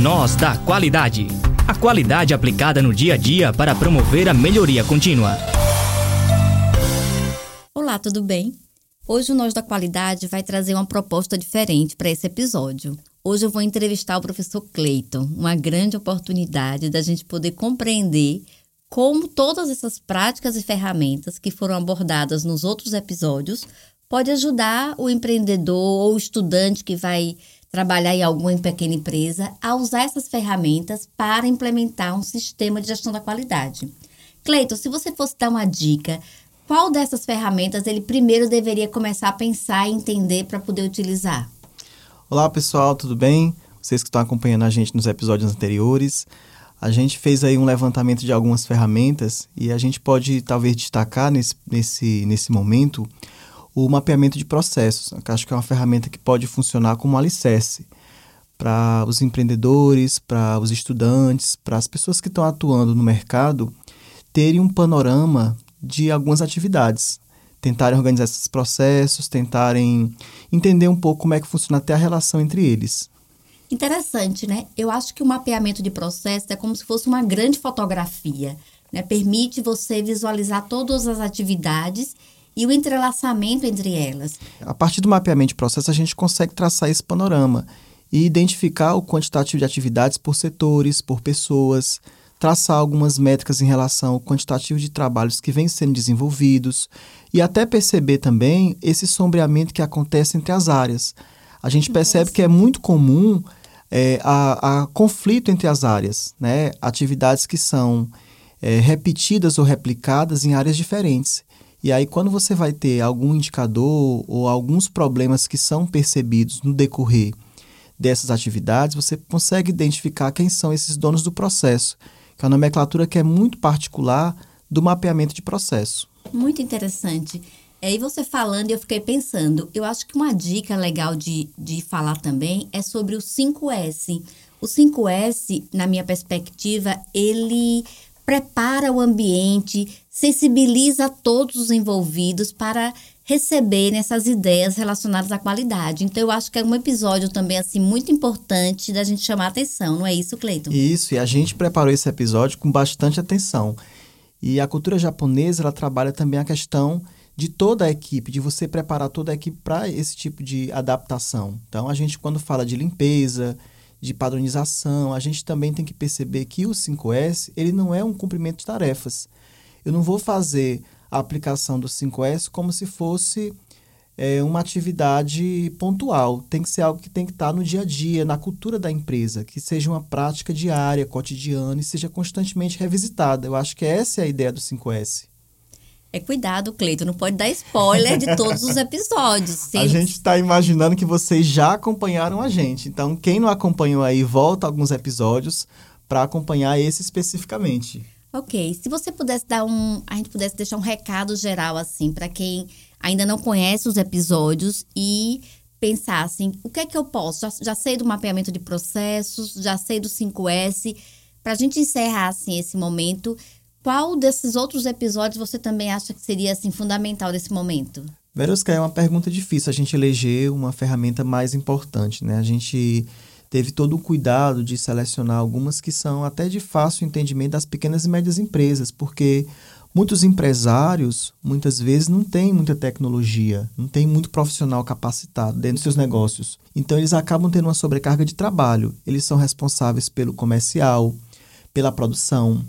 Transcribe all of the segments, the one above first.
Nós da Qualidade. A qualidade aplicada no dia a dia para promover a melhoria contínua. Olá, tudo bem? Hoje o Nós da Qualidade vai trazer uma proposta diferente para esse episódio. Hoje eu vou entrevistar o professor Cleiton, uma grande oportunidade da gente poder compreender como todas essas práticas e ferramentas que foram abordadas nos outros episódios pode ajudar o empreendedor ou o estudante que vai trabalhar em alguma pequena empresa a usar essas ferramentas para implementar um sistema de gestão da qualidade. Cleiton, se você fosse dar uma dica, qual dessas ferramentas ele primeiro deveria começar a pensar e entender para poder utilizar? Olá pessoal, tudo bem? Vocês que estão acompanhando a gente nos episódios anteriores, a gente fez aí um levantamento de algumas ferramentas e a gente pode talvez destacar nesse, nesse, nesse momento o mapeamento de processos. Eu acho que é uma ferramenta que pode funcionar como um alicerce para os empreendedores, para os estudantes, para as pessoas que estão atuando no mercado terem um panorama de algumas atividades, tentarem organizar esses processos, tentarem entender um pouco como é que funciona até a relação entre eles. Interessante, né? Eu acho que o mapeamento de processo é como se fosse uma grande fotografia, né? Permite você visualizar todas as atividades e o entrelaçamento entre elas. A partir do mapeamento de processo, a gente consegue traçar esse panorama e identificar o quantitativo de atividades por setores, por pessoas, traçar algumas métricas em relação ao quantitativo de trabalhos que vêm sendo desenvolvidos e até perceber também esse sombreamento que acontece entre as áreas. A gente percebe que é muito comum é, a, a, conflito entre as áreas, né? atividades que são é, repetidas ou replicadas em áreas diferentes. E aí, quando você vai ter algum indicador ou alguns problemas que são percebidos no decorrer dessas atividades, você consegue identificar quem são esses donos do processo, que é uma nomenclatura que é muito particular do mapeamento de processo. Muito interessante. Aí você falando, eu fiquei pensando, eu acho que uma dica legal de, de falar também é sobre o 5S. O 5S, na minha perspectiva, ele prepara o ambiente, sensibiliza todos os envolvidos para receberem essas ideias relacionadas à qualidade. Então, eu acho que é um episódio também, assim, muito importante da gente chamar atenção, não é isso, Cleiton? Isso, e a gente preparou esse episódio com bastante atenção. E a cultura japonesa, ela trabalha também a questão de toda a equipe, de você preparar toda a equipe para esse tipo de adaptação. Então, a gente, quando fala de limpeza, de padronização, a gente também tem que perceber que o 5S ele não é um cumprimento de tarefas. Eu não vou fazer a aplicação do 5S como se fosse é, uma atividade pontual. Tem que ser algo que tem que estar no dia a dia, na cultura da empresa, que seja uma prática diária, cotidiana e seja constantemente revisitada. Eu acho que essa é a ideia do 5S. É cuidado, Cleito, não pode dar spoiler de todos os episódios. A gente está imaginando que vocês já acompanharam a gente. Então, quem não acompanhou aí, volta alguns episódios para acompanhar esse especificamente. Ok, se você pudesse dar um, a gente pudesse deixar um recado geral assim para quem ainda não conhece os episódios e pensar assim, o que é que eu posso? Já, já sei do mapeamento de processos, já sei do 5S. Para a gente encerrar assim esse momento, qual desses outros episódios você também acha que seria assim fundamental nesse momento? Verusca, é uma pergunta difícil a gente eleger uma ferramenta mais importante, né? A gente teve todo o cuidado de selecionar algumas que são até de fácil entendimento das pequenas e médias empresas, porque muitos empresários muitas vezes não têm muita tecnologia, não tem muito profissional capacitado dentro dos seus negócios. Então eles acabam tendo uma sobrecarga de trabalho. Eles são responsáveis pelo comercial, pela produção,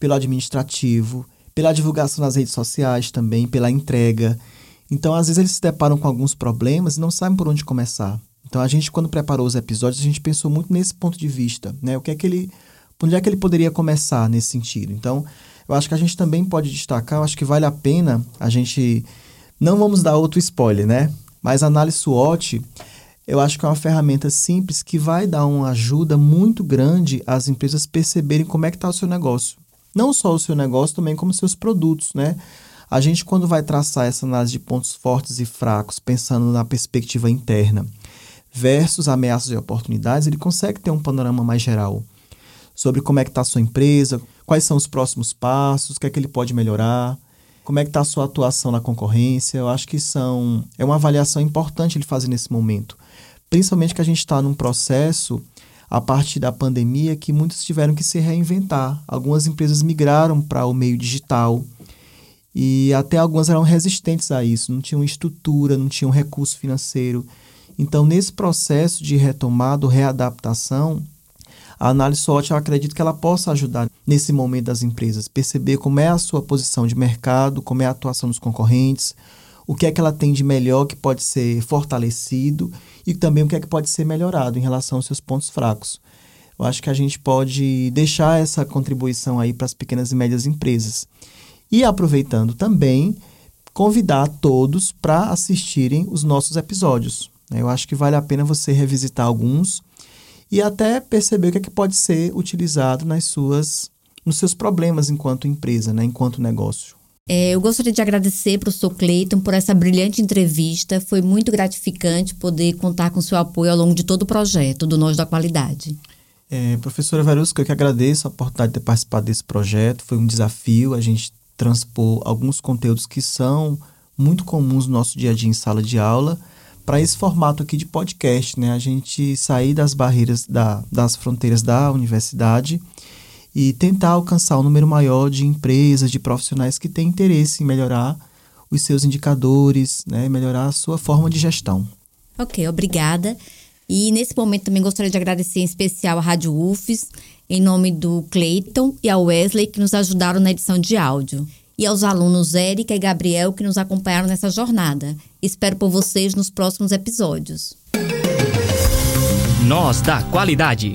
pelo administrativo, pela divulgação nas redes sociais também, pela entrega. Então, às vezes, eles se deparam com alguns problemas e não sabem por onde começar. Então, a gente, quando preparou os episódios, a gente pensou muito nesse ponto de vista, né? O que é que ele, onde é que ele poderia começar nesse sentido? Então, eu acho que a gente também pode destacar, eu acho que vale a pena a gente, não vamos dar outro spoiler, né? Mas a análise SWOT, eu acho que é uma ferramenta simples que vai dar uma ajuda muito grande às empresas perceberem como é que está o seu negócio não só o seu negócio, também como seus produtos, né? A gente, quando vai traçar essa análise de pontos fortes e fracos, pensando na perspectiva interna, versus ameaças e oportunidades, ele consegue ter um panorama mais geral sobre como é que está a sua empresa, quais são os próximos passos, o que é que ele pode melhorar, como é que está a sua atuação na concorrência. Eu acho que são é uma avaliação importante ele fazer nesse momento. Principalmente que a gente está num processo a partir da pandemia que muitos tiveram que se reinventar. Algumas empresas migraram para o meio digital e até algumas eram resistentes a isso, não tinham estrutura, não tinham recurso financeiro. Então, nesse processo de retomada, readaptação, a análise SWOT, eu acredito que ela possa ajudar nesse momento das empresas, perceber como é a sua posição de mercado, como é a atuação dos concorrentes, o que é que ela tem de melhor que pode ser fortalecido e também o que é que pode ser melhorado em relação aos seus pontos fracos. Eu acho que a gente pode deixar essa contribuição aí para as pequenas e médias empresas. E aproveitando também, convidar todos para assistirem os nossos episódios. Eu acho que vale a pena você revisitar alguns e até perceber o que, é que pode ser utilizado nas suas, nos seus problemas enquanto empresa, né, enquanto negócio. É, eu gostaria de agradecer para o Sr. Cleiton por essa brilhante entrevista. Foi muito gratificante poder contar com seu apoio ao longo de todo o projeto do Nós da Qualidade. É, professora Verusca, eu que agradeço a oportunidade de ter participado desse projeto. Foi um desafio a gente transpor alguns conteúdos que são muito comuns no nosso dia a dia em sala de aula para esse formato aqui de podcast, né? A gente sair das barreiras da, das fronteiras da universidade e tentar alcançar um número maior de empresas, de profissionais que têm interesse em melhorar os seus indicadores, né, melhorar a sua forma de gestão. Ok, obrigada. E nesse momento também gostaria de agradecer em especial a Rádio UFES, em nome do Cleiton e a Wesley, que nos ajudaram na edição de áudio. E aos alunos Érica e Gabriel, que nos acompanharam nessa jornada. Espero por vocês nos próximos episódios. Nós da Qualidade.